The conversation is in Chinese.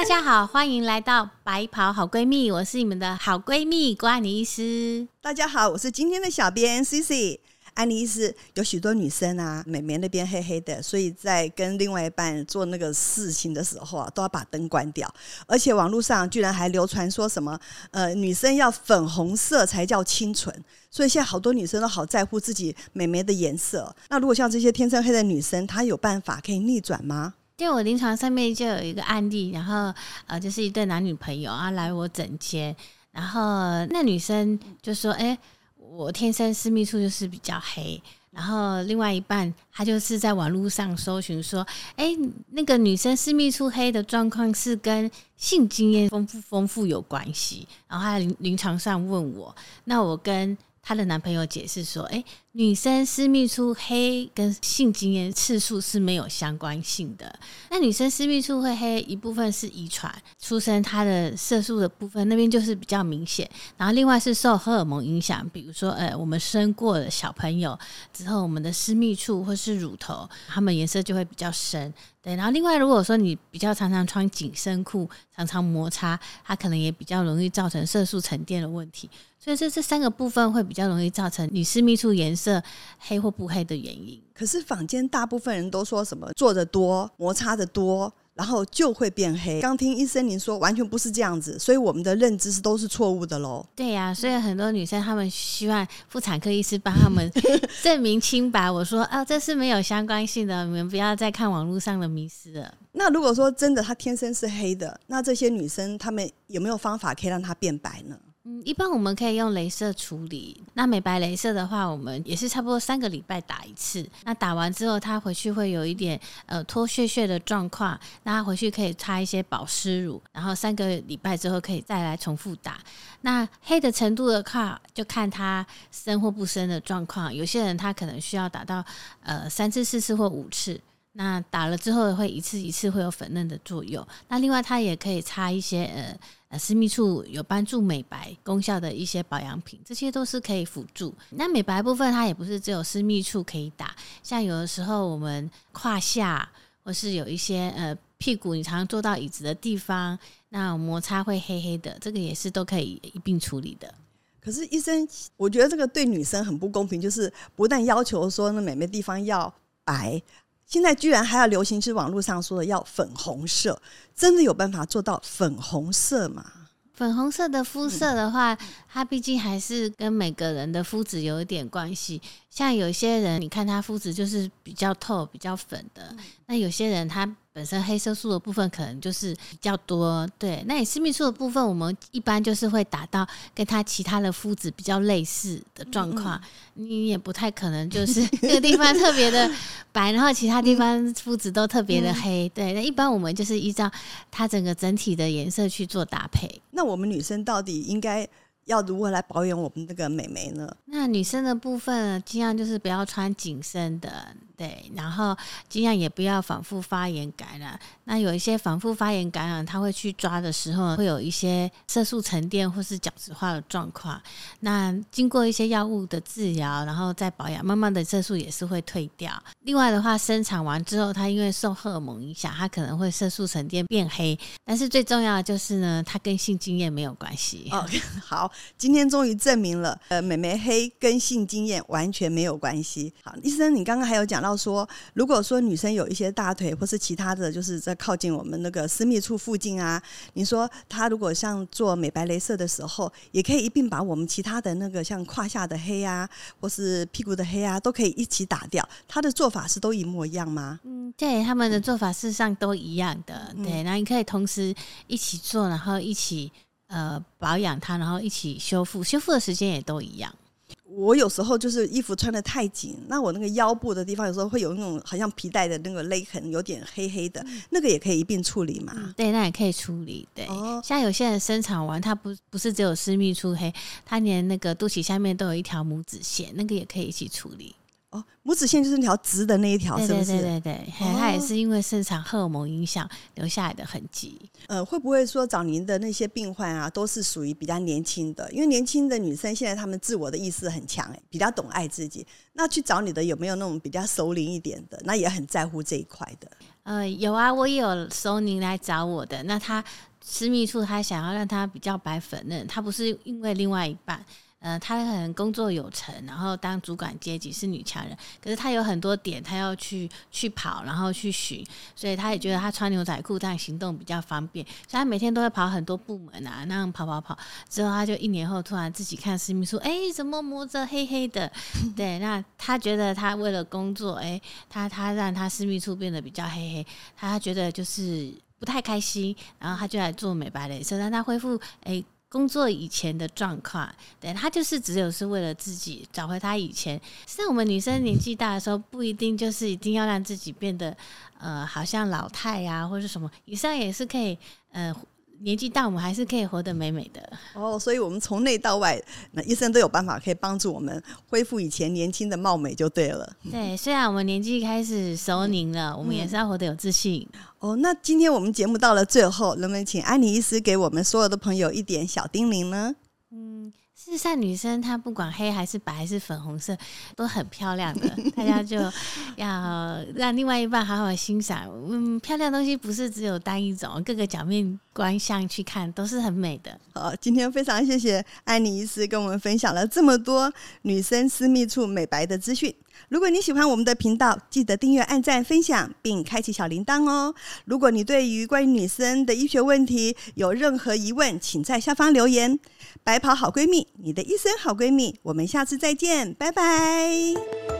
大家好，欢迎来到白袍好闺蜜，我是你们的好闺蜜郭安妮医师。大家好，我是今天的小编 C C。安妮医师有许多女生啊，美眉那边黑黑的，所以在跟另外一半做那个事情的时候啊，都要把灯关掉。而且网络上居然还流传说什么，呃，女生要粉红色才叫清纯。所以现在好多女生都好在乎自己美眉的颜色。那如果像这些天生黑的女生，她有办法可以逆转吗？就我临床上面就有一个案例，然后呃，就是一对男女朋友啊来我诊间，然后那女生就说：“哎，我天生私密处就是比较黑。”然后另外一半他就是在网络上搜寻说：“哎，那个女生私密处黑的状况是跟性经验丰富丰富有关系。”然后他临临床上问我，那我跟她的男朋友解释说：“哎。”女生私密处黑跟性经验次数是没有相关性的。那女生私密处会黑，一部分是遗传，出生她的色素的部分那边就是比较明显。然后另外是受荷尔蒙影响，比如说，呃，我们生过了小朋友之后，我们的私密处或是乳头，它们颜色就会比较深。对，然后另外如果说你比较常常穿紧身裤，常常摩擦，它可能也比较容易造成色素沉淀的问题。所以这这三个部分会比较容易造成你私密处颜色。黑或不黑的原因，可是坊间大部分人都说什么做的多摩擦的多，然后就会变黑。刚听医生您说，完全不是这样子，所以我们的认知是都是错误的喽。对呀，所以很多女生她们希望妇产科医师帮她们 证明清白。我说啊，这是没有相关性的，你们不要再看网络上的迷失了。那如果说真的她天生是黑的，那这些女生她们有没有方法可以让她变白呢？嗯，一般我们可以用镭射处理。那美白镭射的话，我们也是差不多三个礼拜打一次。那打完之后，他回去会有一点呃脱屑屑的状况，那回去可以擦一些保湿乳，然后三个礼拜之后可以再来重复打。那黑的程度的话，就看他深或不深的状况。有些人他可能需要打到呃三次、四次或五次。那打了之后会一次一次会有粉嫩的作用。那另外，它也可以擦一些呃。呃，私密处有帮助美白功效的一些保养品，这些都是可以辅助。那美白部分，它也不是只有私密处可以打，像有的时候我们胯下或是有一些呃屁股，你常常坐到椅子的地方，那摩擦会黑黑的，这个也是都可以一并处理的。可是医生，我觉得这个对女生很不公平，就是不但要求说那美眉地方要白。现在居然还要流行，是网络上说的要粉红色，真的有办法做到粉红色吗？粉红色的肤色的话，它毕竟还是跟每个人的肤质有一点关系。像有些人，你看他肤质就是比较透、比较粉的，那有些人他。本身黑色素的部分可能就是比较多，对。那你私密处的部分，我们一般就是会打到跟它其他的肤质比较类似的状况，你也不太可能就是 这个地方特别的白，然后其他地方肤质都特别的黑，对。那一般我们就是依照它整个整体的颜色去做搭配。那我们女生到底应该要如何来保养我们这个美眉呢？那女生的部分尽量就是不要穿紧身的。对，然后尽量也不要反复发炎感染。那有一些反复发炎感染，他会去抓的时候，会有一些色素沉淀或是角质化的状况。那经过一些药物的治疗，然后再保养，慢慢的色素也是会退掉。另外的话，生产完之后，它因为受荷尔蒙影响，它可能会色素沉淀变黑。但是最重要的就是呢，它跟性经验没有关系。哦，好，今天终于证明了，呃，美眉黑跟性经验完全没有关系。好，医生，你刚刚还有讲到。说，如果说女生有一些大腿或是其他的就是在靠近我们那个私密处附近啊，你说她如果像做美白镭射的时候，也可以一并把我们其他的那个像胯下的黑啊，或是屁股的黑啊，都可以一起打掉。她的做法是都一模一样吗？嗯，对，他们的做法事实上都一样的。对，那你可以同时一起做，然后一起呃保养它，然后一起修复，修复的时间也都一样。我有时候就是衣服穿的太紧，那我那个腰部的地方有时候会有那种好像皮带的那个勒痕，有点黑黑的，那个也可以一并处理嘛。对，那也可以处理。对，像有些人生产完，他不不是只有私密处黑，他连那个肚脐下面都有一条拇指线，那个也可以一起处理。哦，拇指线就是那条直的那一条，是不是？对对对，嘿它也是因为生产荷尔蒙影响留下来的痕迹。呃，会不会说找您的那些病患啊，都是属于比较年轻的？因为年轻的女生现在她们自我的意识很强，哎，比较懂爱自己。那去找你的有没有那种比较熟龄一点的？那也很在乎这一块的。呃，有啊，我也有收您来找我的。那他私密处，他想要让他比较白粉嫩，他不是因为另外一半。呃，他可能工作有成，然后当主管阶级是女强人，可是他有很多点他要去去跑，然后去寻，所以他也觉得他穿牛仔裤这样行动比较方便，所以他每天都会跑很多部门啊，那样跑跑跑，之后他就一年后突然自己看私密处，哎，怎么磨着黑黑的？对，那他觉得他为了工作，哎，他他让他私密处变得比较黑黑，他觉得就是不太开心，然后他就来做美白镭射，让他恢复哎。工作以前的状况，对他就是只有是为了自己找回他以前。像我们女生年纪大的时候，不一定就是一定要让自己变得呃，好像老太呀，或者什么，以上也是可以呃。年纪大，我们还是可以活得美美的。哦，所以我们从内到外，那医生都有办法可以帮助我们恢复以前年轻的貌美，就对了。对，虽然我们年纪开始熟龄了，我们也是要活得有自信。哦，那今天我们节目到了最后，能不能请安妮医师给我们所有的朋友一点小叮咛呢？嗯。事实上，女生她不管黑还是白还是粉红色，都很漂亮的。大家就要让另外一半好好欣赏。嗯，漂亮东西不是只有单一种，各个角面观相去看都是很美的。好，今天非常谢谢安妮医师跟我们分享了这么多女生私密处美白的资讯。如果你喜欢我们的频道，记得订阅、按赞、分享，并开启小铃铛哦。如果你对于关于女生的医学问题有任何疑问，请在下方留言。白袍好闺蜜，你的一生好闺蜜，我们下次再见，拜拜。